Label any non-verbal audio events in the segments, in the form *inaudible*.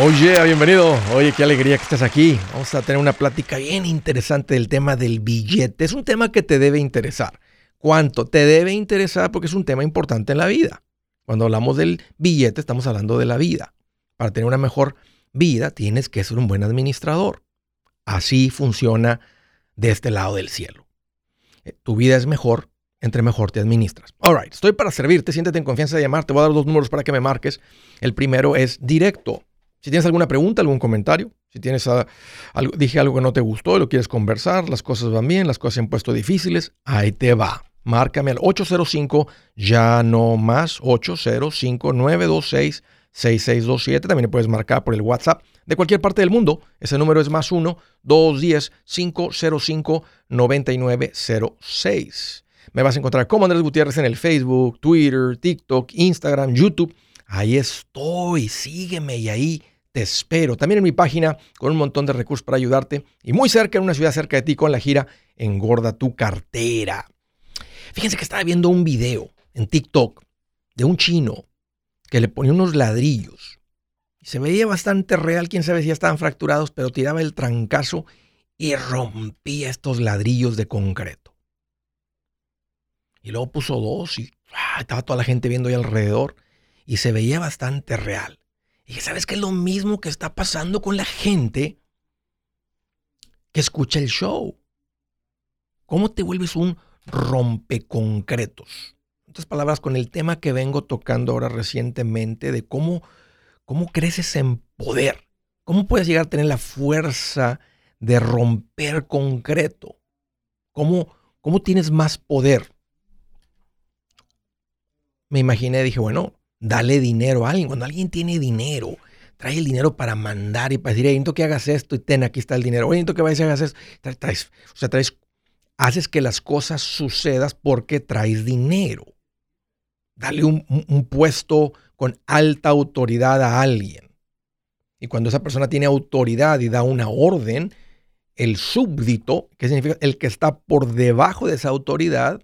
Oye, bienvenido. Oye, qué alegría que estés aquí. Vamos a tener una plática bien interesante del tema del billete. Es un tema que te debe interesar. ¿Cuánto? Te debe interesar porque es un tema importante en la vida. Cuando hablamos del billete, estamos hablando de la vida. Para tener una mejor vida, tienes que ser un buen administrador. Así funciona de este lado del cielo. Eh, tu vida es mejor entre mejor te administras. All right, estoy para servirte. Siéntete en confianza de llamar. Te voy a dar dos números para que me marques. El primero es directo si tienes alguna pregunta, algún comentario, si tienes algo, dije algo que no te gustó y lo quieres conversar, las cosas van bien, las cosas se han puesto difíciles, ahí te va. Márcame al 805 ya no más 805 926 6627. También puedes marcar por el WhatsApp de cualquier parte del mundo. Ese número es más 1 210 505 9906. Me vas a encontrar como Andrés Gutiérrez en el Facebook, Twitter, TikTok, Instagram, YouTube Ahí estoy, sígueme y ahí te espero. También en mi página con un montón de recursos para ayudarte y muy cerca, en una ciudad cerca de ti, con la gira Engorda tu cartera. Fíjense que estaba viendo un video en TikTok de un chino que le ponía unos ladrillos. Y se veía bastante real, quién sabe si ya estaban fracturados, pero tiraba el trancazo y rompía estos ladrillos de concreto. Y luego puso dos y ah, estaba toda la gente viendo ahí alrededor y se veía bastante real. Y ¿sabes qué es lo mismo que está pasando con la gente que escucha el show? ¿Cómo te vuelves un rompeconcretos? En otras palabras, con el tema que vengo tocando ahora recientemente de cómo, cómo creces en poder. ¿Cómo puedes llegar a tener la fuerza de romper concreto? ¿Cómo, cómo tienes más poder? Me imaginé, dije, bueno, dale dinero a alguien. Cuando alguien tiene dinero, trae el dinero para mandar y para decir, necesito que hagas esto y ten, aquí está el dinero. Oye, necesito que vayas y hagas esto. Traes, o sea, traes, haces que las cosas sucedan porque traes dinero. Dale un, un puesto con alta autoridad a alguien. Y cuando esa persona tiene autoridad y da una orden, el súbdito, que significa el que está por debajo de esa autoridad,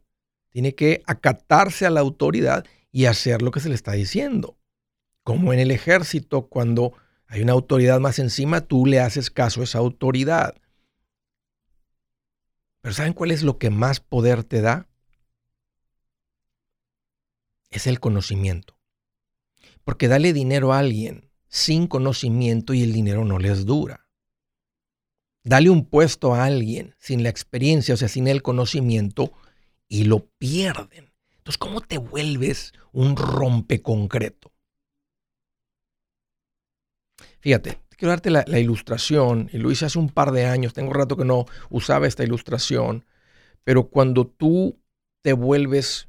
tiene que acatarse a la autoridad y hacer lo que se le está diciendo. Como en el ejército, cuando hay una autoridad más encima, tú le haces caso a esa autoridad. Pero ¿saben cuál es lo que más poder te da? Es el conocimiento. Porque dale dinero a alguien sin conocimiento y el dinero no les dura. Dale un puesto a alguien sin la experiencia, o sea, sin el conocimiento, y lo pierden. Entonces, ¿cómo te vuelves un rompeconcreto? Fíjate, quiero darte la, ilustración, y lo hice hace un par de años, tengo rato que no usaba esta ilustración, pero cuando tú te vuelves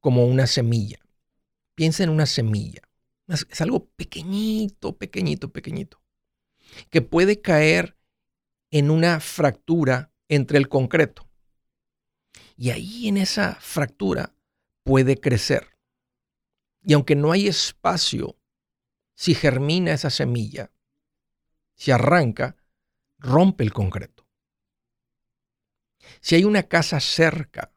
como una semilla, piensa en una semilla, es algo pequeñito, pequeñito, pequeñito, que puede caer en una fractura entre el concreto. Y ahí en esa fractura puede crecer. Y aunque no hay espacio, si germina esa semilla, si arranca, rompe el concreto. Si hay una casa cerca,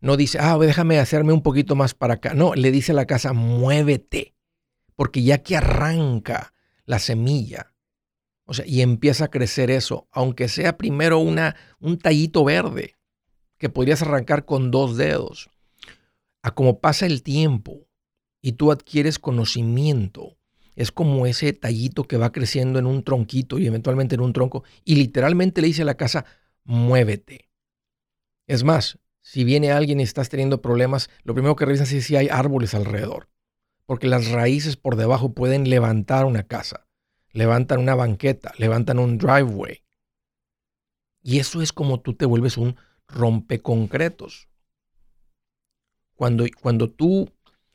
no dice, ah, déjame hacerme un poquito más para acá. No, le dice a la casa, muévete. Porque ya que arranca la semilla, o sea, y empieza a crecer eso, aunque sea primero una, un tallito verde que podrías arrancar con dos dedos, a como pasa el tiempo y tú adquieres conocimiento, es como ese tallito que va creciendo en un tronquito y eventualmente en un tronco y literalmente le dice a la casa, muévete. Es más, si viene alguien y estás teniendo problemas, lo primero que revisas es si hay árboles alrededor, porque las raíces por debajo pueden levantar una casa, levantan una banqueta, levantan un driveway. Y eso es como tú te vuelves un rompeconcretos. Cuando, cuando tú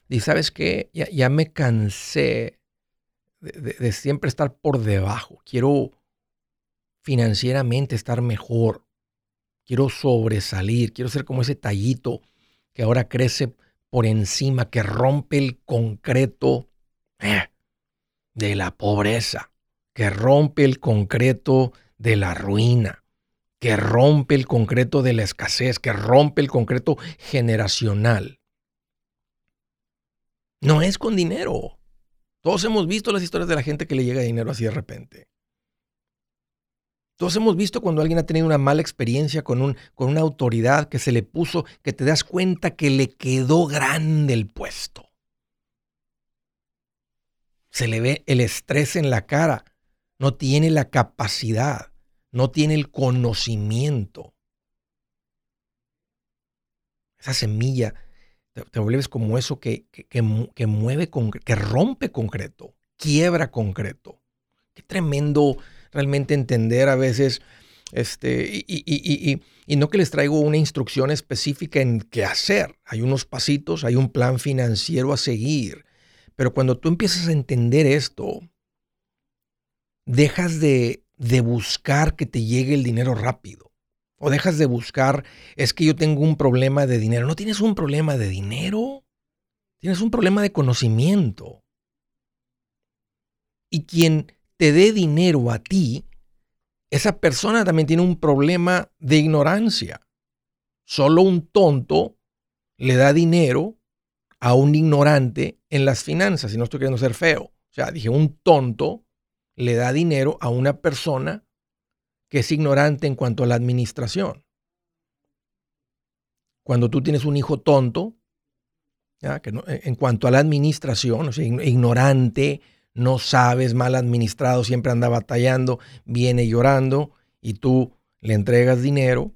dices, ¿sabes qué? Ya, me cansé de, siempre estar por debajo. Quiero financieramente estar mejor. Quiero sobresalir. Quiero ser como ese tallito que ahora crece por encima, que rompe el concreto eh, de la pobreza, que rompe el concreto de la ruina, que rompe el concreto de la escasez, que rompe el concreto generacional. No es con dinero. Todos hemos visto las historias de la gente que le llega dinero así de repente. Todos hemos visto cuando alguien ha tenido una mala experiencia con, un, con una autoridad que se le puso, que te das cuenta que le quedó grande el puesto. Se le ve el estrés en la cara. No tiene la capacidad, no tiene el conocimiento. Esa semilla, te, vuelves como eso que, que, mueve, que rompe concreto, quiebra concreto. Qué tremendo realmente entender a veces, este, y, y, y, no que les traigo una instrucción específica en qué hacer. Hay unos pasitos, hay un plan financiero a seguir. Pero cuando tú empiezas a entender esto, dejas de, de buscar que te llegue el dinero rápido. O dejas de buscar, es que yo tengo un problema de dinero. No tienes un problema de dinero, tienes un problema de conocimiento. Y quien te dé dinero a ti, esa persona también tiene un problema de ignorancia. Solo un tonto le da dinero a un ignorante en las finanzas, y no estoy queriendo ser feo. O sea, dije, un tonto le da dinero a una persona que es ignorante en cuanto a la administración. Cuando tú tienes un hijo tonto, Que en cuanto a la administración, o ignorante, no sabes, mal administrado, siempre anda batallando, viene llorando y tú le entregas dinero,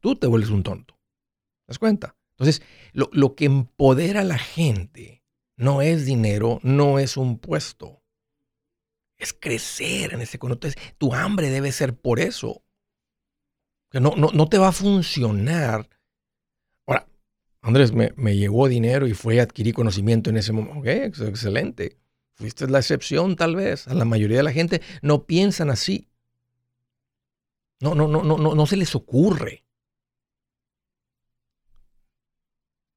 tú te vuelves un tonto. ¿Te das cuenta? Entonces, lo, lo que empodera a la gente no es dinero, no es un puesto. Es crecer en ese Entonces, tu hambre debe ser por eso. No, no, no te va a funcionar Andrés, me, me, llegó dinero y fue a adquirir conocimiento en ese momento. Ok, excelente. Fuiste la excepción tal vez. La mayoría de la gente no piensan así. No, no, no, no, no, no se les ocurre.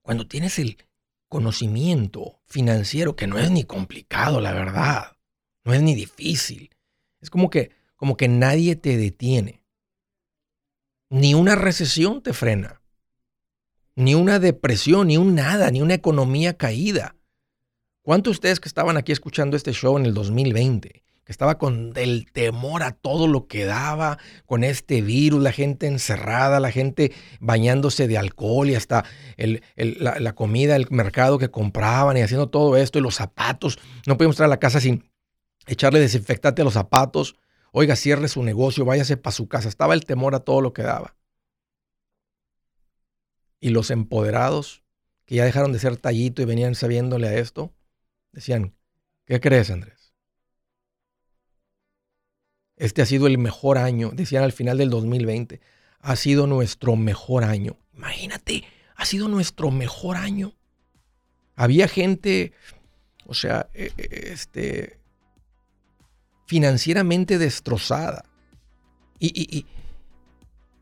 Cuando tienes el conocimiento financiero, que no es ni complicado, la verdad, no es ni difícil. Es como que, como que nadie te detiene. Ni una recesión te frena ni una depresión, ni un nada, ni una economía caída. ¿Cuántos de ustedes que estaban aquí escuchando este show en el 2020, que estaba con el temor a todo lo que daba, con este virus, la gente encerrada, la gente bañándose de alcohol y hasta la, la, comida, el mercado que compraban y haciendo todo esto y los zapatos? No podíamos entrar a la casa sin echarle desinfectante a los zapatos. Oiga, cierre su negocio, váyase para su casa. Estaba el temor a todo lo que daba y los empoderados, que ya dejaron de ser tallito y venían sabiéndole a esto, decían, ¿qué crees, Andrés? Este ha sido el mejor año, decían al final del 2020, ha sido nuestro mejor año. Imagínate, ha sido nuestro mejor año. Había gente, o sea, e, e, este, financieramente destrozada. Y,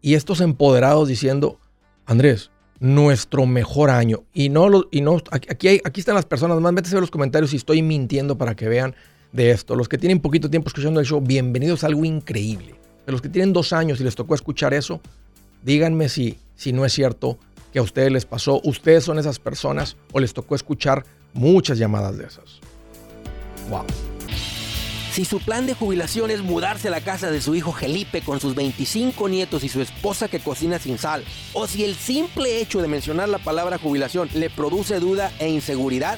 y estos empoderados diciendo, Andrés, nuestro mejor año. Y no, y no aquí, aquí están las personas, más métese a los comentarios si estoy mintiendo para que vean de esto. Los que tienen poquito tiempo escuchando el show, bienvenidos a algo increíble. De los que tienen dos años y les tocó escuchar eso, díganme si, si no es cierto que a ustedes les pasó. Ustedes son esas personas o les tocó escuchar muchas llamadas de esas. Wow. Si su plan de jubilación es mudarse a la casa de su hijo Felipe con sus 25 nietos y su esposa que cocina sin sal, o si el simple hecho de mencionar la palabra jubilación le produce duda e inseguridad,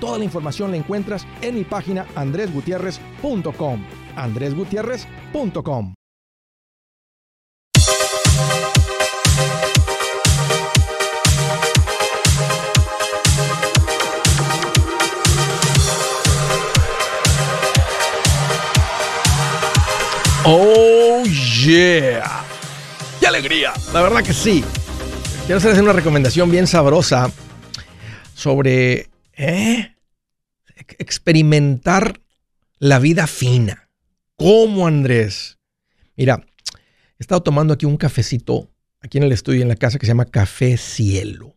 Toda la información la encuentras en mi página andresgutierrez.com. andresgutierrez.com. Oh yeah. ¡Qué alegría! La verdad que sí. Quiero hacerles una recomendación bien sabrosa sobre ¿eh? Experimentar la vida fina. ¿Cómo, Andrés? Mira, he estado tomando aquí un cafecito, aquí en el estudio, en la casa, que se llama Café Cielo.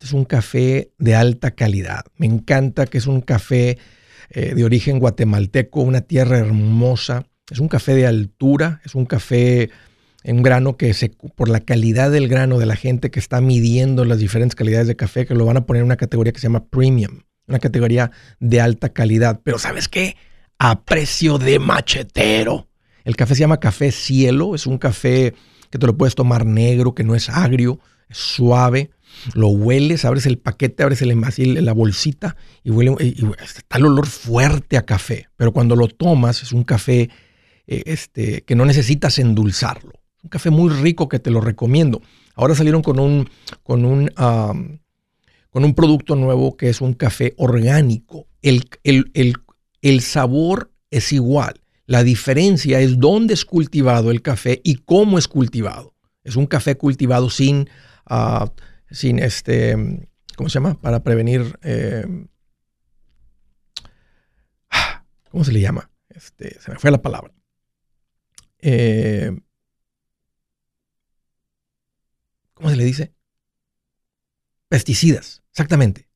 Es un café de alta calidad. Me encanta que es un café eh, de origen guatemalteco, una tierra hermosa. Es un café de altura, es un café en un grano que se, por la calidad del grano de la gente que está midiendo las diferentes calidades de café, que lo van a poner en una categoría que se llama premium, una categoría de alta calidad. Pero ¿sabes qué? A precio de machetero. El café se llama café cielo, es un café que te lo puedes tomar negro, que no es agrio, es suave. Lo hueles, abres el paquete, abres el, la bolsita y huele, y, está el olor fuerte a café. Pero cuando lo tomas es un café eh, este, que no necesitas endulzarlo. Un café muy rico que te lo recomiendo. Ahora salieron con un, con un, con un producto nuevo que es un café orgánico. El, el, sabor es igual. La diferencia es dónde es cultivado el café y cómo es cultivado. Es un café cultivado sin, ah, sin este, ¿cómo se llama? Para prevenir, eh, ¿cómo se le llama? Este, se me fue la palabra. Eh, ¿cómo se le dice? Pesticidas, exactamente.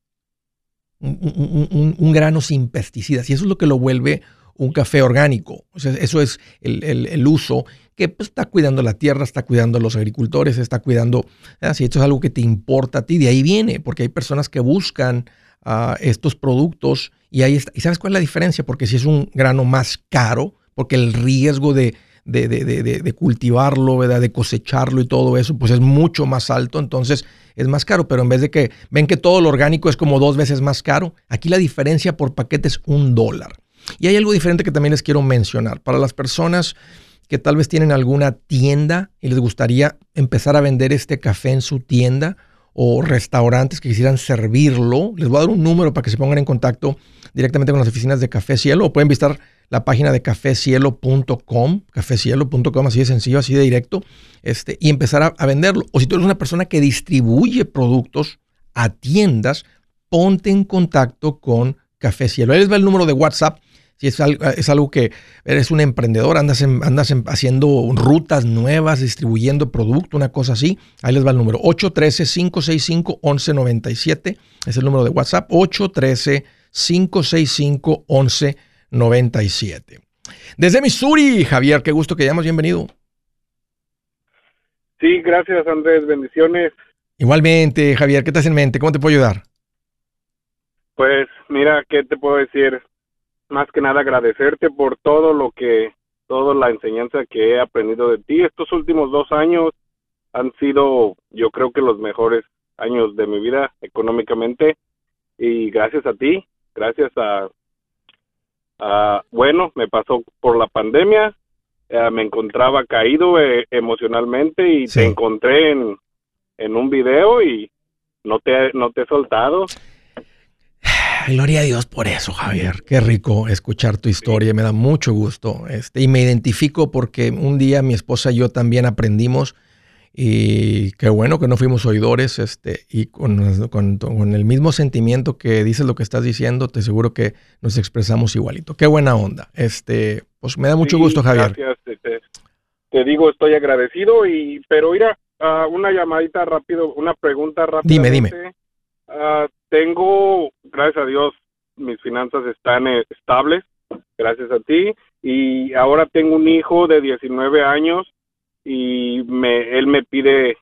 Un, grano sin pesticidas. Y eso es lo que lo vuelve un café orgánico. O sea, eso es el, uso que pues, está cuidando la tierra, está cuidando a los agricultores, está cuidando, ah, si esto es algo que te importa a ti, de ahí viene, porque hay personas que buscan ah, estos productos y ahí está. ¿Y sabes cuál es la diferencia? Porque si es un grano más caro, porque el riesgo de, de, de, de, cultivarlo, ¿verdad? de cosecharlo y todo eso, pues es mucho más alto, entonces es más caro, pero en vez de que ven que todo lo orgánico es como dos veces más caro, aquí la diferencia por paquete es un dólar. Y hay algo diferente que también les quiero mencionar. Para las personas que tal vez tienen alguna tienda y les gustaría empezar a vender este café en su tienda o restaurantes que quisieran servirlo, les voy a dar un número para que se pongan en contacto directamente con las oficinas de Café Cielo o pueden visitar la página de cafecielo.com, cafecielo.com, así de sencillo, así de directo, este, y empezar a, venderlo. O si tú eres una persona que distribuye productos a tiendas, ponte en contacto con Café Cielo. Ahí les va el número de WhatsApp. Si es algo, es algo que eres un emprendedor, andas, andas haciendo rutas nuevas, distribuyendo producto, una cosa así, ahí les va el número 813-565-1197. Es el número de WhatsApp, 813-565-1197. 97. Desde Missouri, Javier, qué gusto que hayamos bienvenido. Sí, gracias Andrés, bendiciones. Igualmente, Javier, ¿qué te hace en mente? ¿Cómo te puedo ayudar? Pues mira, ¿qué te puedo decir? Más que nada agradecerte por todo lo que, toda la enseñanza que he aprendido de ti. Estos últimos dos años han sido, yo creo que los mejores años de mi vida económicamente y gracias a ti, gracias a Ah, bueno, me pasó por la pandemia, eh, me encontraba caído eh, emocionalmente y te encontré en, en, un video y no te, no te he soltado. Gloria a Dios por eso, Javier. Qué rico escuchar tu historia, me da mucho gusto. Este, y me identifico porque un día mi esposa y yo también aprendimos Y qué bueno que no fuimos oidores, este, y con, con, el mismo sentimiento que dices lo que estás diciendo, te seguro que nos expresamos igualito. Qué buena onda. Este, pues me da mucho gusto, Javier. Gracias. Te, te, digo, estoy agradecido, y, pero mira, uh, una llamadita rápido, una pregunta rápida. Dime, dime. Uh, tengo, gracias a Dios, mis finanzas están eh, estables, gracias a ti, y ahora tengo un hijo de 19 años y me, él me pide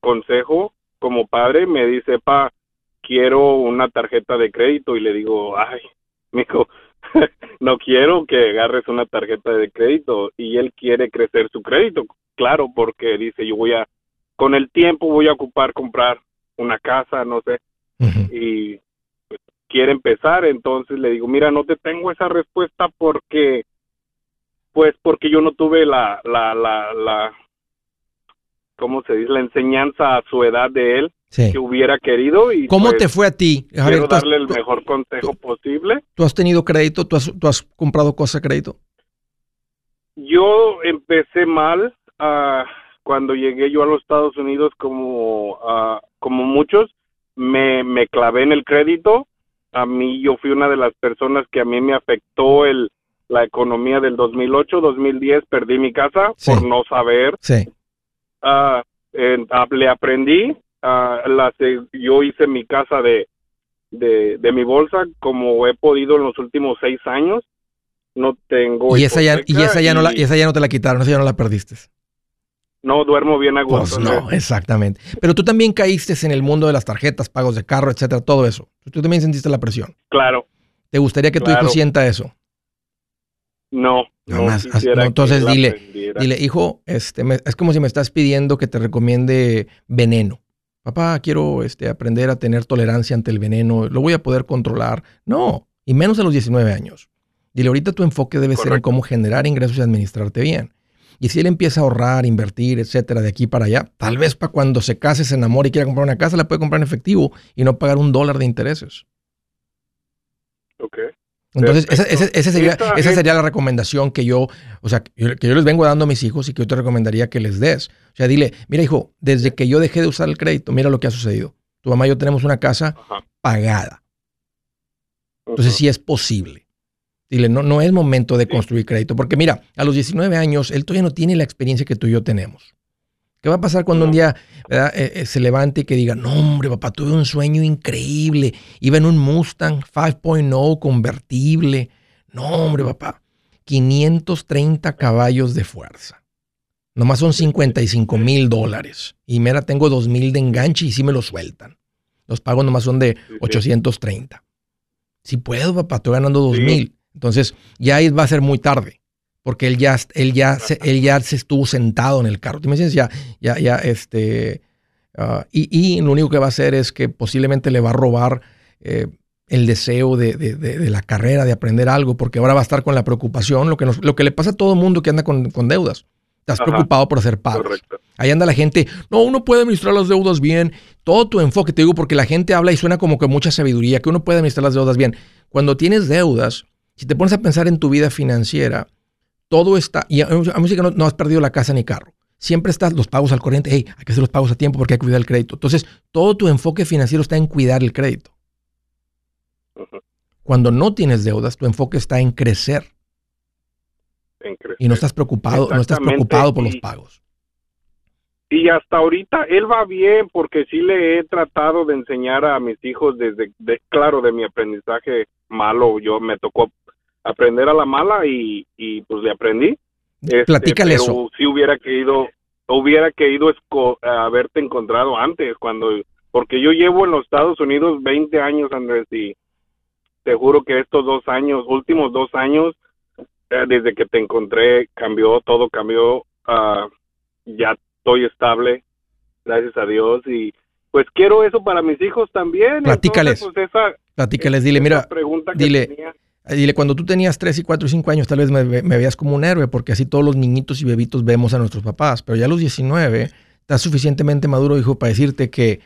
consejo como padre, me dice, pa, quiero una tarjeta de crédito y le digo, ay, mijo, *laughs* no quiero que agarres una tarjeta de crédito y él quiere crecer su crédito, claro, porque dice, yo voy a, con el tiempo voy a ocupar comprar una casa, no sé, y pues, quiere empezar, entonces le digo, mira, no te tengo esa respuesta porque, pues porque yo no tuve la, la, la, la, ¿cómo se dice? La enseñanza a su edad de él que hubiera querido. Y ¿Cómo pues, te fue a ti? quiero darle el mejor consejo posible. ¿Tú has tenido crédito? ¿Tú has, tú has comprado cosas a crédito? Yo empecé mal uh, cuando llegué yo a los Estados Unidos como, uh, como muchos. Me, me clavé en el crédito. A mí yo fui una de las personas que a mí me afectó el, la economía del 2008, 2010. Perdí mi casa por no saber. Sí uh, le aprendí, uh, la, yo hice mi casa de, de, mi bolsa como he podido en los últimos seis años. No tengo. Y esa, ya, y esa ya, no la, y esa ya no te la quitaron, esa ya no la perdiste. No, duermo bien a pues gusto. no, exactamente. Pero tú también caíste en el mundo de las tarjetas, pagos de carro, etcétera, todo eso. Tú también sentiste la presión. Claro. ¿Te gustaría que tu hijo sienta eso? No. No, entonces dile, dile, hijo, este, es como si me estás pidiendo que te recomiende veneno. Papá, quiero este, aprender a tener tolerancia ante el veneno, lo voy a poder controlar. No, y menos a los 19 años. Dile, ahorita tu enfoque debe ser en cómo generar ingresos y administrarte bien. Y si él empieza a ahorrar, invertir, etcétera, de aquí para allá, tal vez para cuando se case, se enamore y quiera comprar una casa, la puede comprar en efectivo y no pagar un dólar de intereses. Ok. Entonces, esa, sería, esa sería la recomendación que yo, o sea, que yo les vengo dando a mis hijos y que yo te recomendaría que les des. O sea, dile, mira hijo, desde que yo dejé de usar el crédito, mira lo que ha sucedido. Tu mamá y yo tenemos una casa pagada. Entonces, sí es posible. Dile, no, no es momento de construir crédito, porque mira, a los 19 años, él todavía no tiene la experiencia que tú y yo tenemos. ¿Qué va a pasar cuando un día eh, eh, se levante y que diga, no hombre, papá, tuve un sueño increíble, iba en un Mustang 5.0 convertible, no hombre, papá, 530 caballos de fuerza. Nomás son 55 mil dólares. Y mira, tengo 2 mil de enganche y sí me lo sueltan. Los pagos nomás son de 830. Si puedo, papá, estoy ganando 2 mil. Entonces, ya va a ser muy tarde porque él ya, él ya, se, él ya se estuvo sentado en el carro. ¿Tú me dices? Ya, ya, ya, este, ah, y, lo único que va a hacer es que posiblemente le va a robar eh, el deseo de, de, la carrera, de aprender algo, porque ahora va a estar con la preocupación, lo que, lo que le pasa a todo mundo que anda con, deudas. Estás preocupado por hacer pagos. Ahí anda la gente, no, uno puede administrar las deudas bien. Todo tu enfoque, te digo, porque la gente habla y suena como que mucha sabiduría, que uno puede administrar las deudas bien. Cuando tienes deudas, si te pones a pensar en tu vida financiera, todo está, y a, música no, no, has perdido la casa ni carro. Siempre estás los pagos al corriente, hey, hay que hacer los pagos a tiempo porque hay que cuidar el crédito. Entonces, todo tu enfoque financiero está en cuidar el crédito. Cuando no tienes deudas, tu enfoque está en crecer. Y no estás preocupado, no estás preocupado por los pagos. Y hasta ahorita él va bien porque sí le he tratado de enseñar a mis hijos desde, claro, de mi aprendizaje malo. Yo me tocó aprender a la mala y, y pues le aprendí. Este, Platícale eso. Si hubiera querido, hubiera querido haberte encontrado antes, cuando, porque yo llevo en los Estados Unidos 20 años, Andrés, y te juro que estos dos años, últimos dos años, eh, desde que te encontré, cambió, todo cambió, uh, ya estoy estable, gracias a Dios, y pues quiero eso para mis hijos también. Platícales. Entonces, pues, Platícales, dile, mira, dile, Dile, cuando tú tenías 3 y 4 y 5 años, tal vez me, veías como un héroe, porque así todos los niñitos y bebitos vemos a nuestros papás. Pero ya a los 19, estás suficientemente maduro, hijo, para decirte que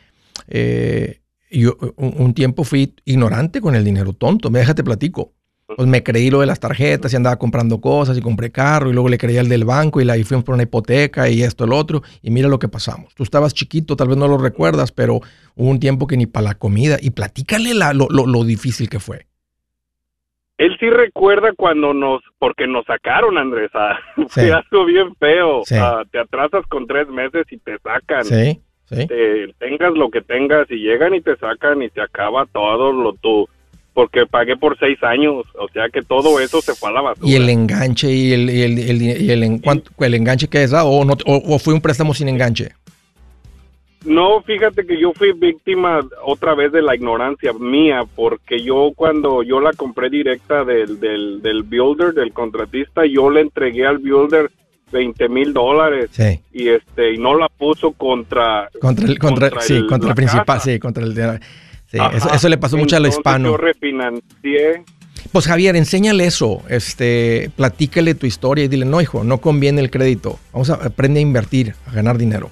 eh, yo un, tiempo fui ignorante con el dinero, tonto. Me déjate platico. Pues me creí lo de las tarjetas y andaba comprando cosas y compré carro y luego le creía el del banco y la y fuimos por una hipoteca y esto, el otro. Y mira lo que pasamos. Tú estabas chiquito, tal vez no lo recuerdas, pero hubo un tiempo que ni para la comida. Y platícale la, lo, lo, lo difícil que fue. Él sí recuerda cuando nos, porque nos sacaron, Andrés, ah, *laughs* Sí. fue algo bien feo. Sí. Ah, te atrasas con tres meses y te sacan. Sí, sí. Te- tengas lo que tengas y llegan y te sacan y te acaba todo lo tú. Porque pagué por seis años, o sea que todo eso se fue a la basura. Y el enganche y el, y el, y el, y el en- ¿cuánto- el enganche que es, ah, o, no, o, o fue un préstamo sin enganche. No, fíjate que yo fui víctima otra vez de la ignorancia mía, porque yo cuando yo la compré directa del, del, del builder, del contratista, yo le entregué al builder 20 mil dólares Sí. y este y no la puso contra Contra el, contra, Contra sí, el- contra el principal, casa. sí, contra el de- sí, eso, eso le pasó mucho a lo hispano. Yo refinancié. Pues Javier, enséñale eso, este, platícale tu historia y dile, no hijo, no conviene el crédito. Vamos a aprender a invertir, a ganar dinero.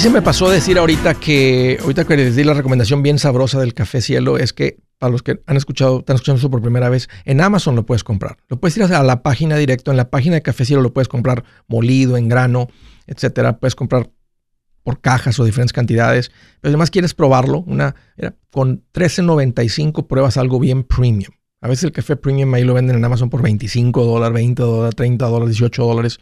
Se me pasó decir ahorita que, ahorita que les di la recomendación bien sabrosa del café cielo, es que para los que han escuchado, están escuchando eso por primera vez, en Amazon lo puedes comprar. Lo puedes ir a la página directo, en la página de café cielo lo puedes comprar molido, en grano, etcétera. Puedes comprar por cajas o diferentes cantidades. Pero además quieres probarlo, una, mira, con 13.95 pruebas algo bien premium. A veces el café premium ahí lo venden en Amazon por 25 dólares, 20 dólares, 30 dólares, 18 dólares.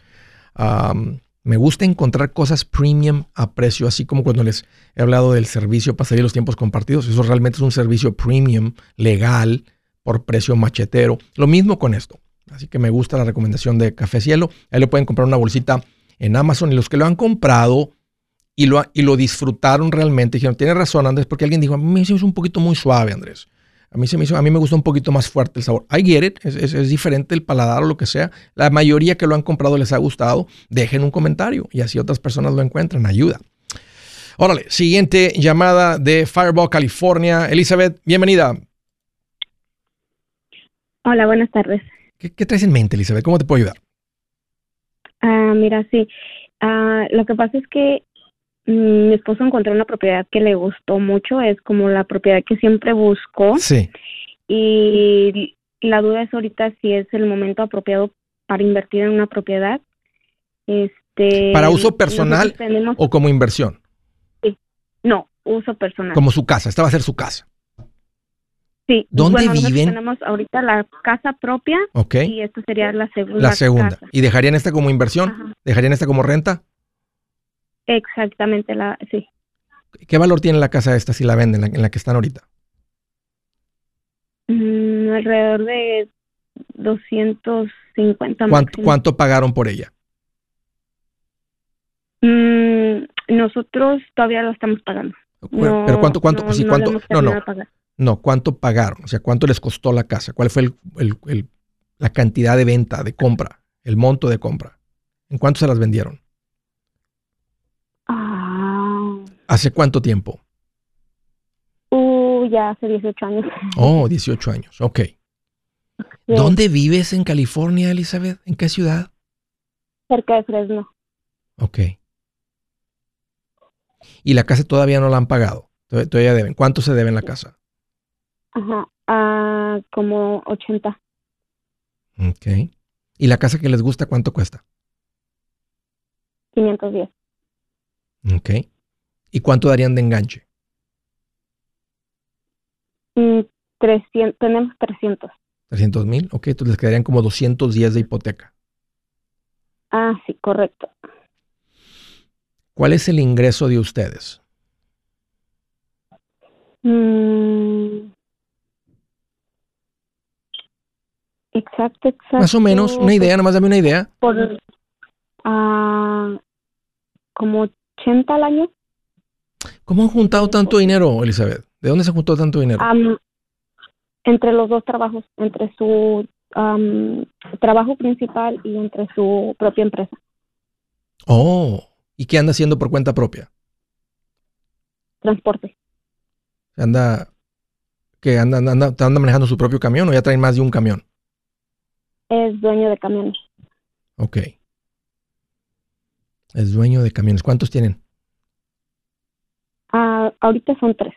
Am, me gusta encontrar cosas premium a precio, así como cuando les he hablado del servicio para salir los tiempos compartidos. Eso realmente es un servicio premium, legal, por precio machetero. Lo mismo con esto. Así que me gusta la recomendación de Café Cielo. Ahí le pueden comprar una bolsita en Amazon y los que lo han comprado y lo, y lo disfrutaron realmente dijeron, tiene razón Andrés, porque alguien dijo, a mí me hizo un poquito muy suave Andrés. A mí, se me hizo, a mí me gusta un poquito más fuerte el sabor. I get it, es, es- es diferente el paladar o lo que sea. La mayoría que lo han comprado les ha gustado. Dejen un comentario y así otras personas lo encuentran. Ayuda. Órale, siguiente llamada de Fireball, California. Elizabeth, bienvenida. Hola, buenas tardes. ¿Qué, qué traes en mente, Elizabeth? ¿Cómo te puedo ayudar? Ah, mira, sí. Ah, lo que pasa es que mi esposo encontró una propiedad que le gustó mucho, es como la propiedad que siempre buscó Sí. y la duda es ahorita si es el momento apropiado para invertir en una propiedad. Este, ¿Para uso personal tenemos- o como inversión? no, uso personal. Como su casa. Esta va a ser su casa. Sí. ¿Dónde bueno, viven? Tenemos ahorita la casa propia ¿Ok? y esta sería la segunda. La segunda. casa. ¿Y dejarían esta como inversión? Ajá. ¿Dejarían esta como renta? Exactamente, la, sí. ¿Qué valor tiene la casa esta si la venden, en la, la que están ahorita? Mm, alrededor de 250 ¿Cuánto, cuánto pagaron por ella? Mm, nosotros todavía lo estamos pagando. No, Pero cuánto, cuánto, no, sí, cuánto, no, no, no, cuánto pagaron, o sea, cuánto les costó la casa, cuál fue el, el- el- la cantidad de venta, de compra, el monto de compra, en cuánto se las vendieron, Ah, hace cuánto tiempo, uh, ya hace 18 años. oh, 18 años, ok. Sí, ¿Dónde vives en California, Elizabeth? ¿En qué ciudad? Cerca de Fresno. Ok. Y la casa todavía no la han pagado. Todavía deben. ¿Cuánto se debe en la casa? Ajá, ah, como 80, Ok. ¿Y la casa que les gusta cuánto cuesta? 510. Ok. ¿Y cuánto darían de enganche? Mm, 300, tenemos 300. 300 mil. Ok, entonces les quedarían como 210 de hipoteca. Ah, sí, correcto. ¿Cuál es el ingreso de ustedes? Mm. Exacto, exacto. Más o menos, una idea, nada más dame una idea. Por, ah, como 80 al año. ¿Cómo han juntado tanto dinero, Elizabeth? ¿De dónde se juntó tanto dinero? Entre los dos trabajos, entre su trabajo principal y entre su propia empresa. Oh, ¿y qué anda haciendo por cuenta propia? Transporte. ¿Anda, que anda, anda, anda, anda manejando su propio camión o ya traen más de un camión? Es dueño de camiones. Ok. Es dueño de camiones. ¿Cuántos tienen? Ah, ahorita son tres.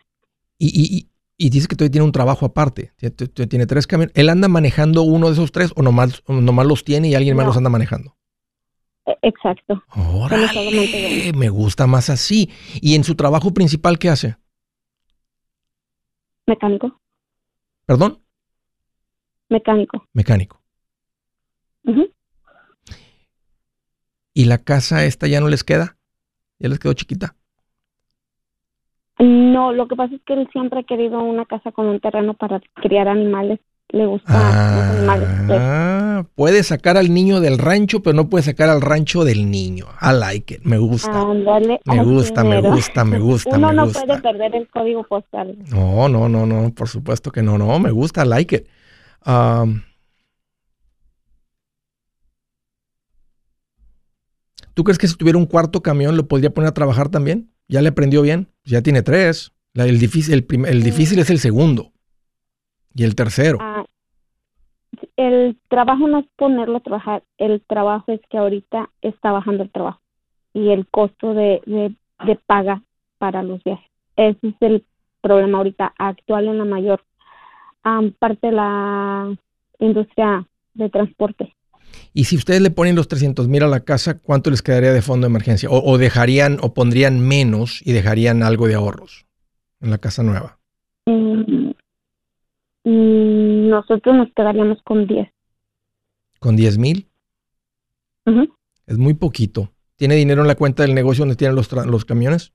Y, y, y, dice que todavía tiene un trabajo aparte. Tie- tie- tie- Tiene tres camiones. ¿Él anda manejando uno de esos tres o nomás, nomás los tiene y alguien más los anda manejando? E- Exacto. Órale, me gusta más así. ¿Y en su trabajo principal qué hace? Mecánico. ¿Perdón? Mecánico. Mecánico. ¿Y la casa esta ya no les queda? ¿Ya les quedó chiquita? No, lo que pasa es que él siempre ha querido una casa con un terreno para criar animales. Le gustan los animales. pues. Ah, puede sacar al niño del rancho, pero no puede sacar al rancho del niño. I like it. Me gusta. Me gusta, me gusta, me gusta, Uno me no gusta. puede perder el código postal. No, no, no, no, por supuesto que no, no, me gusta, I like it. Um, ¿Tú crees que si tuviera un cuarto camión lo podría poner a trabajar también? ¿Ya le aprendió bien? Ya tiene tres. La- el, difícil, el, prim- el difícil es el segundo. Y el tercero. Ah, el trabajo no es ponerlo a trabajar, el trabajo es que ahorita está bajando el trabajo y el costo de, de, de paga para los viajes. Ese es el problema ahorita actual en la mayor am, parte de la industria de transporte. Y si ustedes le ponen los 300 mil a la casa, ¿cuánto les quedaría de fondo de emergencia? O, o dejarían, o pondrían menos y dejarían algo de ahorros en la casa nueva. Mm, mm, nosotros nos quedaríamos con 10. ¿Con 10 mil? Es muy poquito. ¿Tiene dinero en la cuenta del negocio donde tienen los camiones?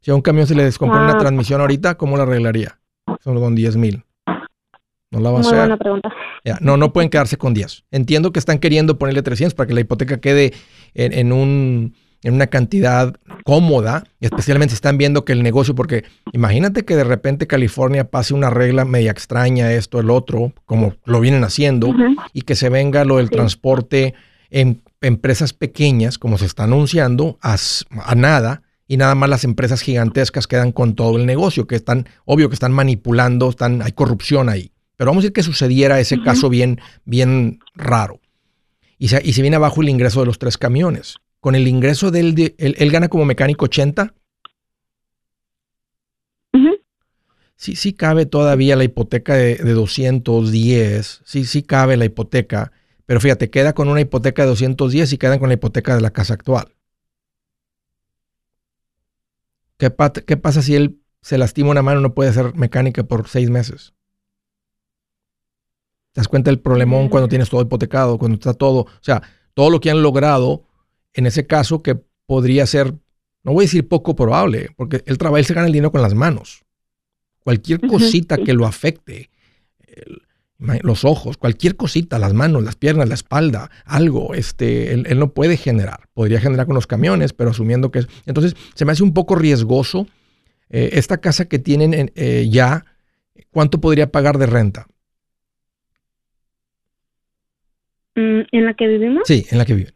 Si a un camión se le descompone una Ah. transmisión ahorita, ¿cómo la arreglaría? Solo con 10 mil. No la va a Muy hacer. buena pregunta. Ya, no, no pueden quedarse con 10. Entiendo que están queriendo ponerle 300 para que la hipoteca quede en, en un, en una cantidad cómoda, especialmente si están viendo que el negocio, porque imagínate que de repente California pase una regla media extraña, esto, el otro, como lo vienen haciendo, y que se venga lo del Sí. transporte en empresas pequeñas, como se está anunciando, a, a nada, y nada más las empresas gigantescas quedan con todo el negocio, que están, obvio que están manipulando, están, hay corrupción ahí. Pero vamos a decir que sucediera ese caso bien, bien raro. Y se, y se viene abajo el ingreso de los tres camiones. Con el ingreso de él, de- él, él gana como mecánico 80, Ujú. sí, sí cabe todavía la hipoteca de, de 210, sí, sí cabe la hipoteca, pero fíjate, queda con una hipoteca de 210 y quedan con la hipoteca de la casa actual. ¿Qué, qué pasa si él se lastima una mano y no puede hacer mecánica por seis meses? ¿Te das cuenta del problemón Mm. cuando tienes todo hipotecado, cuando está todo? O sea, todo lo que han logrado, en ese caso que podría ser, no voy a decir poco probable, porque él trabaja, él se gana el dinero con las manos. Cualquier cosita que lo afecte, el- los ojos, cualquier cosita, las manos, las piernas, la espalda, algo, este, él, él no puede generar. Podría generar con los camiones, pero asumiendo que es. Entonces, se me hace un poco riesgoso. eh, esta casa que tienen en- eh, ya, ¿cuánto podría pagar de renta? Mm, ¿En la que vivimos? Sí, en la que viven.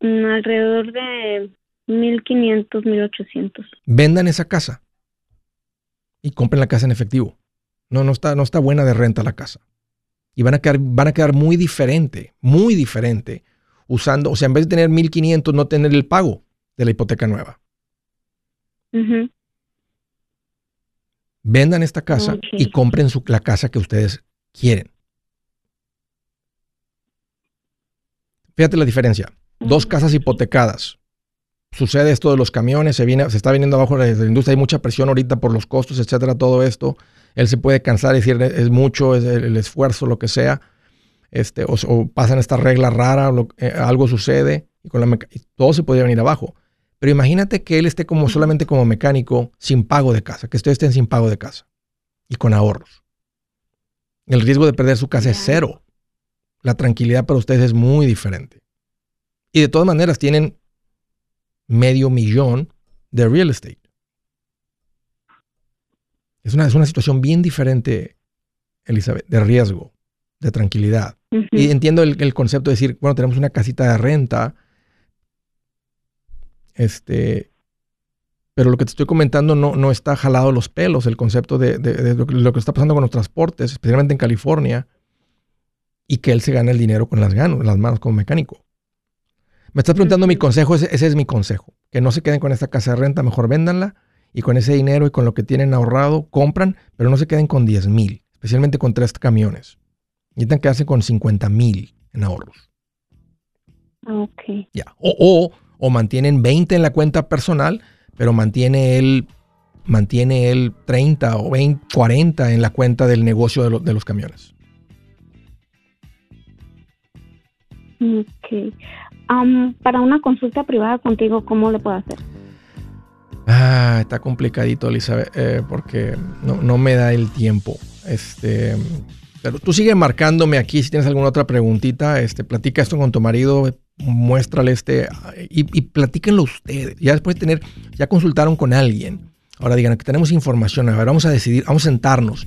Mm, alrededor de 1500, 1800. Vendan esa casa y compren la casa en efectivo. No, no está, no está buena de renta la casa. Y van a quedar, van a quedar muy diferente, muy diferente, usando, o sea, en vez de tener 1500, no tener el pago de la hipoteca nueva. Vendan esta casa y compren su- la casa que ustedes quieren. Fíjate la diferencia. Dos casas hipotecadas. Sucede esto de los camiones, se, viene, se está viniendo abajo la, la industria, hay mucha presión ahorita por los costos, etcétera, todo esto. Él se puede cansar y decir, es mucho, es el, el esfuerzo, lo que sea. Este, o, o pasan esta regla rara, lo- eh, algo sucede y, con la y todo se podría venir abajo. Pero imagínate que él esté como solamente como mecánico sin pago de casa, que ustedes estén sin pago de casa y con ahorros. El riesgo de perder su casa es cero. La tranquilidad para ustedes es muy diferente. Y de todas maneras tienen medio millón de real estate. Es una, es una situación bien diferente, Elizabeth, de riesgo, de tranquilidad. Y entiendo el, el concepto de decir, bueno, tenemos una casita de renta, este, pero lo que te estoy comentando no, no está jalado los pelos, el concepto de, de- de lo, que, lo que está pasando con los transportes, especialmente en California, y que él se gana el dinero con las, ganas, las manos como mecánico. Me estás preguntando mi consejo, ese, ese es mi consejo, que no se queden con esta casa de renta, mejor véndanla y con ese dinero y con lo que tienen ahorrado, compran, pero no se queden con 10 mil, especialmente con tres camiones. Necesitan quedarse con 50 mil en ahorros. Ok. Ya. O, o, o mantienen 20 en la cuenta personal, pero mantiene él, mantiene él 30 o 20, 40 en la cuenta del negocio de, lo- de los camiones. Ok. Am, para una consulta privada contigo, ¿cómo le puedo hacer? Ah, está complicadito, Elizabeth, eh, porque no, no me da el tiempo. Este, pero tú sigue marcándome aquí si tienes alguna otra preguntita. Este, platica esto con tu marido, muéstrale este y, y platíquenlo ustedes. Ya después de tener, ya consultaron con alguien. Ahora digan que tenemos información. A ver, vamos a decidir, vamos a sentarnos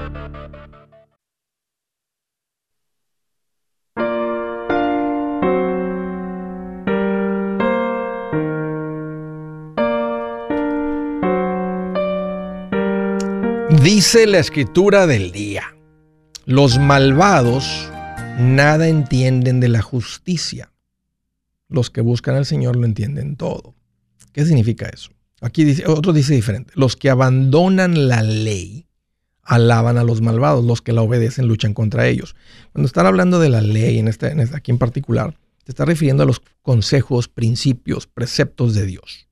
Dice la escritura del día, los malvados nada entienden de la justicia. Los que buscan al Señor lo entienden todo. ¿Qué significa eso? Aquí dice, otro dice diferente. Los que abandonan la ley alaban a los malvados, los que la obedecen luchan contra ellos. Cuando están hablando de la ley, en este, en este- aquí en particular, te está refiriendo a los consejos, principios, preceptos de Dios.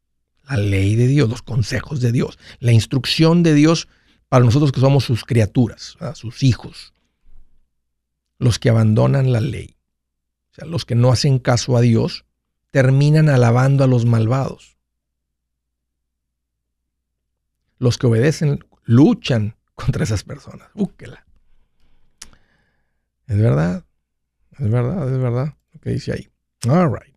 La ley de Dios, los consejos de Dios, la instrucción de Dios para nosotros que somos sus criaturas, sus hijos. Los que abandonan la ley, o sea, los que no hacen caso a Dios, terminan alabando a los malvados. Los que obedecen luchan contra esas personas. Búsquela. Es verdad. Es verdad, es verdad lo que dice ahí. All right.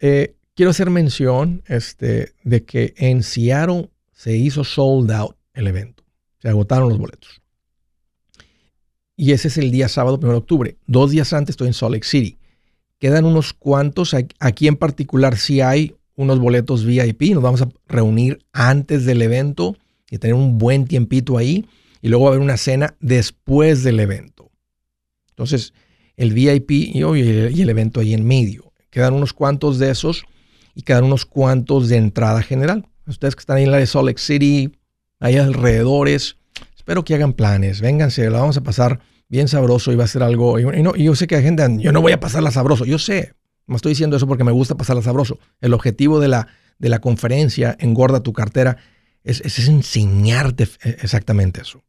Eh, quiero hacer mención este, de que en Seattle se hizo sold out el evento. Se agotaron los boletos. Y ese es el día sábado 1 de octubre. Dos días antes estoy en Salt Lake City. Quedan unos cuantos. Aquí en particular sí hay unos boletos VIP. Nos vamos a reunir antes del evento y tener un buen tiempito ahí. Y luego va a haber una cena después del evento. Entonces, el VIP y, el evento ahí en medio. Quedan unos cuantos de esos y quedan unos cuantos de entrada general. Ustedes que están ahí en la de Salt Lake City, ahí alrededores, espero que hagan planes. Vénganse, la vamos a pasar bien sabroso y va a ser algo. Y, no, yo sé que hay gente, yo no voy a pasarla sabroso. Yo sé, me estoy diciendo eso porque me gusta pasarla sabroso. El objetivo de la, de la conferencia Engorda tu cartera es, es enseñarte e, exactamente eso.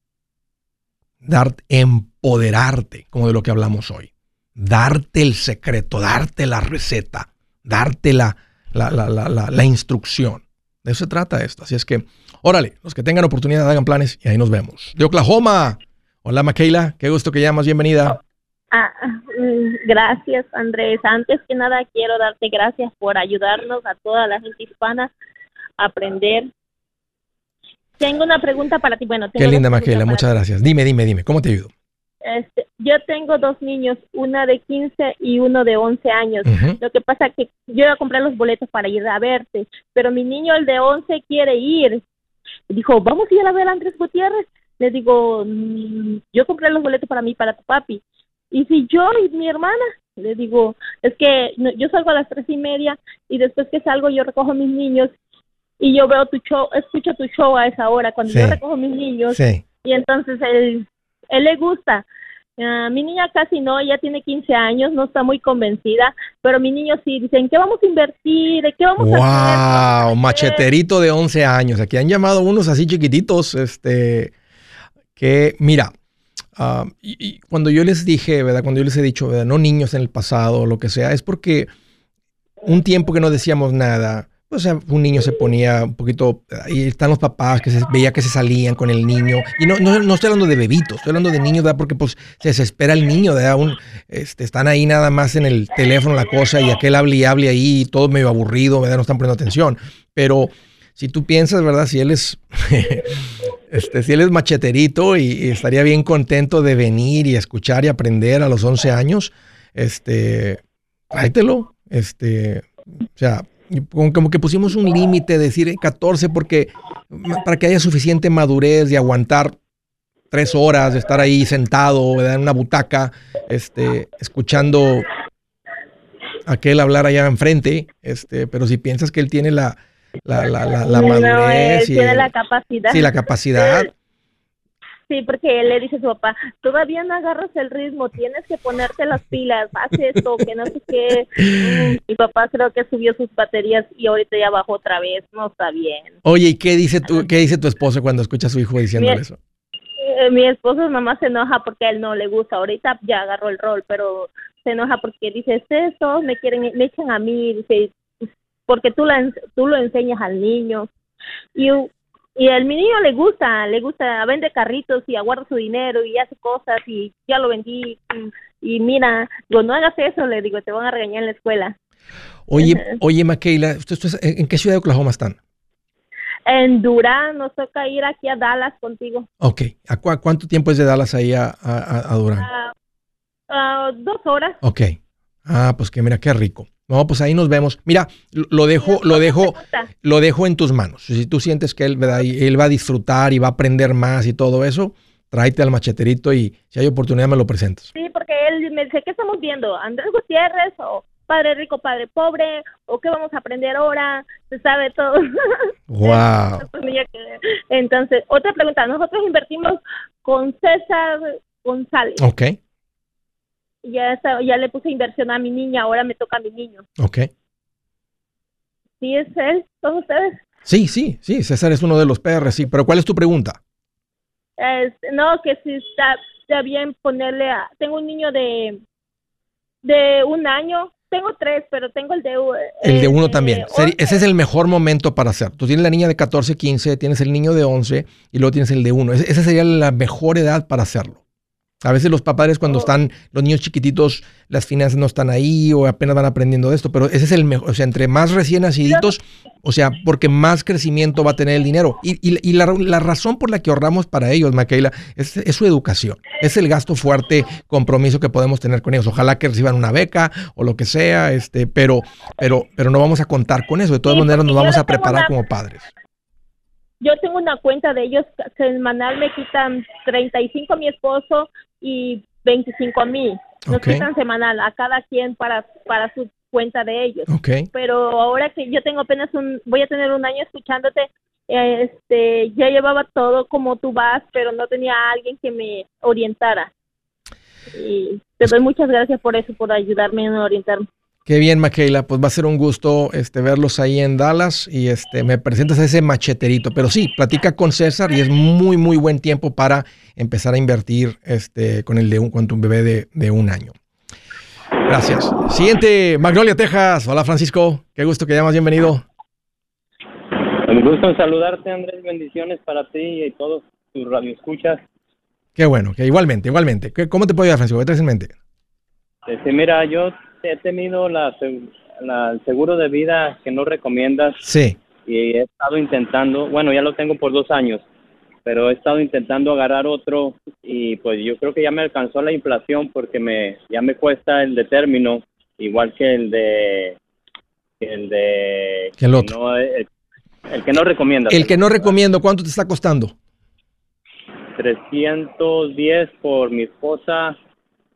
Dar, empoderarte, como de lo que hablamos hoy. Darte el secreto, darte la receta, darte la, la, la, la instrucción. De eso se trata esto. Así es que, órale, los que tengan oportunidad hagan planes y ahí nos vemos. De Oklahoma. Hola, Makeila. Qué gusto que llamas. Bienvenida. Ah, gracias, Andrés. Antes que nada, quiero darte gracias por ayudarnos a toda la gente hispana a aprender. Tengo una pregunta para ti. Bueno, Qué linda, Maquela. Muchas gracias. Dime, dime, dime. ¿Cómo te ayudo? Este, yo tengo dos niños, una de 15 y uno de 11 años. Lo que pasa es que yo iba a comprar los boletos para ir a verte, pero mi niño, el de 11, quiere ir. Dijo, vamos a ir a ver a Andrés Gutiérrez. Le digo, mm, yo compré los boletos para mí, para tu papi. Y si yo y mi hermana, le digo, es que yo salgo a las tres y media y después que salgo yo recojo a mis niños y yo veo tu show, escucho tu show a esa hora cuando yo recojo a mis niños. Y entonces él, él le gusta. Uh, mi niña casi no, ella tiene 15 años, no está muy convencida, pero mi niño sí, dicen, ¿qué vamos a invertir? ¿Qué vamos a hacer? ¡Wow! Macheterito de 11 años. Aquí han llamado unos así chiquititos, este, que, mira, Ah, y, cuando yo les dije, ¿verdad? Cuando yo les he dicho, ¿verdad? No niños en el pasado o lo que sea, es porque un tiempo que no decíamos nada, o sea, un niño se ponía un poquito, y están los papás que se veía que se salían con el niño, y no, no, no estoy hablando de bebitos, estoy hablando de niños, ¿verdad? Porque pues se desespera el niño, ¿verdad? Un, este, están ahí nada más en el teléfono la cosa, y aquel hable y hable ahí, todo medio aburrido, ¿verdad? No están poniendo atención, pero si tú piensas, ¿verdad? Si él es, *laughs* este, si él es macheterito y, estaría bien contento de venir y escuchar y aprender a los 11 años, este, tráetelo, este, o sea, como que pusimos un límite, decir 14, porque para que haya suficiente madurez de aguantar tres horas, de estar ahí sentado, ¿verdad? en una butaca, este, escuchando a aquel hablar allá enfrente, este, pero si piensas que él tiene la, la, la, la, la madurez. tiene la capacidad. Sí, la capacidad. *laughs* Sí, porque él le dice a su papá, todavía no agarras el ritmo, tienes que ponerte las pilas, haz esto, que no sé qué. *laughs* Mi papá creo que subió sus baterías y ahorita ya bajó otra vez, no está bien. Oye, ¿y qué dice tu, qué dice tu esposo cuando escucha a su hijo diciendo eso? Eh, mi esposo nomás se enoja porque a él no le gusta, ahorita ya agarró el rol, pero se enoja porque dice, es eso, me quieren, me echan a mí, dice, porque tú, la, tú lo enseñas al niño. Y, y el mi niño le gusta, le gusta, vende carritos y aguarda su dinero y hace cosas y ya lo vendí. Y, mira, digo, no hagas eso, le digo, te van a regañar en la escuela. Oye, oye, Makeila, ¿en qué ciudad de Oklahoma están? En Durán, nos toca ir aquí a Dallas contigo. Ok, ¿a cuánto tiempo es de Dallas ahí a, a, Durán? Uh, dos horas. Ok, ah, pues que mira, qué rico. No, pues ahí nos vemos. Mira, lo dejo, lo dejo, lo dejo en tus manos. Si tú sientes que él, él va a disfrutar y va a aprender más y todo eso, tráete al macheterito y si hay oportunidad me lo presentas. Sí, porque él me dice, ¿qué estamos viendo? ¿Andrés Gutiérrez o Padre Rico, Padre Pobre? ¿O qué vamos a aprender ahora? Se sabe todo. *laughs* Wow. *laughs* Entonces, otra pregunta. Nosotros invertimos con César González. Ok ya, ya le puse inversión a mi niña, ahora me toca a mi niño. Ok. ¿Sí es él? ¿Son ustedes? Sí, sí, sí, César es uno de los PR, sí, pero ¿cuál es tu pregunta? no, que si está, está, bien ponerle a... Tengo un niño de, de un año, tengo tres, pero tengo el de... El de uno también. Ese es el mejor momento para hacer. Tú tienes la niña de 14, 15, tienes el niño de 11 y luego tienes el de uno. Esa sería la mejor edad para hacerlo. A veces los papás cuando oh. están los niños chiquititos, las finanzas no están ahí o apenas van aprendiendo de esto, pero ese es el mejor, o sea, entre más recién naciditos, o sea, porque más crecimiento va a tener el dinero. Y, y, la, la, razón por la que ahorramos para ellos, Maquila, es, es, su educación. Es el gasto fuerte, compromiso que podemos tener con ellos. Ojalá que reciban una beca o lo que sea, este, pero, pero, pero no vamos a contar con eso. De todas maneras, nos vamos a preparar como padres yo tengo una cuenta de ellos semanal me quitan 35 a mi esposo y 25 a mí. Nos quitan semanal a cada quien para para su cuenta de ellos. Pero ahora que yo tengo apenas un voy a tener un año escuchándote este ya llevaba todo como tú vas, pero no tenía a alguien que me orientara. Y te doy muchas gracias por eso, por ayudarme a orientarme. Qué bien, Maquela. Pues va a ser un gusto este, verlos ahí en Dallas y este, me presentas a ese macheterito. Pero sí, platica con César y es muy, muy buen tiempo para empezar a invertir este, con el de un, con tu bebé de, de un año. Gracias. Siguiente, Magnolia, Texas. Hola, Francisco. Qué gusto que llamas. Bienvenido. Un gusto en saludarte, Andrés. Bendiciones para ti y todos tus radioescuchas. Qué bueno, que igualmente, igualmente. ¿Cómo te puedo ayudar, Francisco? ¿Qué traes en mente? Este, mira, yo he tenido la, el seguro de vida que no recomiendas. Sí. Y he estado intentando, bueno, ya lo tengo por dos años, pero he estado intentando agarrar otro y pues yo creo que ya me alcanzó la inflación porque me ya me cuesta el de término igual que el de el de el otro. No, el, el, que no recomienda. El que no recomiendo, ¿cuánto te está costando? 310 por mi esposa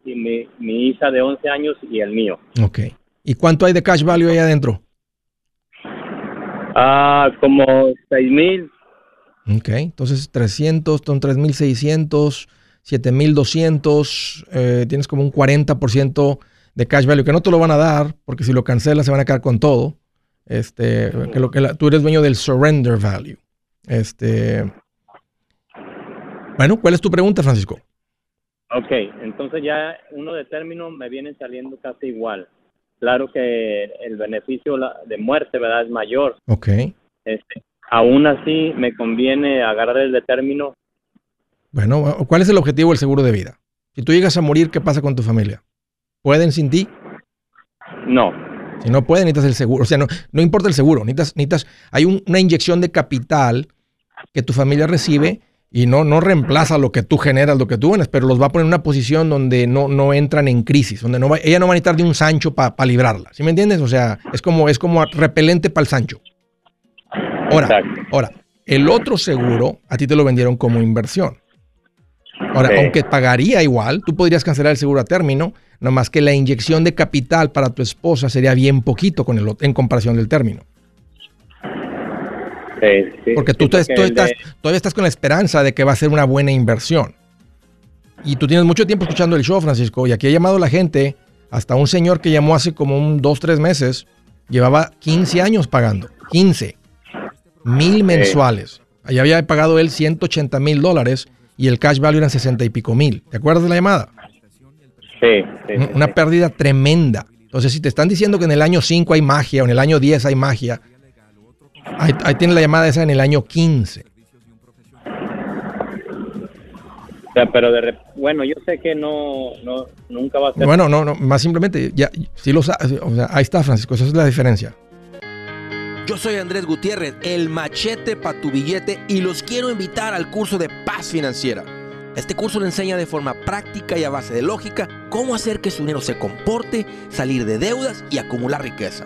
y mi, mi hija de 11 años y el mío. Ok. ¿Y cuánto hay de cash value ahí adentro? Ah, como 6 mil. Ok, entonces 300, son 3.600, 7.200, eh, tienes como un 40% de cash value, que no te lo van a dar, porque si lo cancelas se van a quedar con todo. Este, que lo que tú eres dueño del surrender value. Este, bueno, ¿cuál es tu pregunta, Francisco? Ok, entonces ya uno de término me viene saliendo casi igual. Claro que el beneficio de muerte, ¿verdad? Es mayor. Ok. Este, aún así, me conviene agarrar el de término. Bueno, ¿cuál es el objetivo del seguro de vida? Si tú llegas a morir, ¿qué pasa con tu familia? ¿Pueden sin ti? No. Si no pueden, necesitas el seguro. O sea, no, no importa el seguro. Necesitas, necesitas hay una inyección de capital que tu familia recibe y no, no reemplaza lo que tú generas, lo que tú ganas, pero los va a poner en una posición donde no, no entran en crisis, donde no va, ella no va a necesitar de un Sancho para librarla. ¿Sí me entiendes? O sea, es como, es como repelente para el Sancho. Ahora, ahora, el otro seguro a ti te lo vendieron como inversión. Ahora, aunque pagaría igual, tú podrías cancelar el seguro a término, nomás que la inyección de capital para tu esposa sería bien poquito con el, en comparación del término. Porque tú, estás, todavía estás con la esperanza de que va a ser una buena inversión. Y tú tienes mucho tiempo escuchando el show, Francisco, y aquí ha llamado la gente, hasta un señor que llamó hace como un dos, tres meses, llevaba 15 años pagando, 15, mil mensuales. Allá había pagado él 180 mil dólares y el cash value eran 60 y pico mil. ¿Te acuerdas de la llamada? Sí. una pérdida tremenda. Entonces, si te están diciendo que en el año 5 hay magia o en el año 10 hay magia, Ahí, tiene la llamada esa en el año 15. O sea, pero de, bueno, yo sé que no, no, nunca va a ser. Bueno, no, no, más simplemente, ya, sí lo o sea, ahí está, Francisco, esa es la diferencia. Yo soy Andrés Gutiérrez, el machete para tu billete, y los quiero invitar al curso de paz financiera. Este curso le enseña de forma práctica y a base de lógica cómo hacer que su dinero se comporte, salir de deudas y acumular riqueza.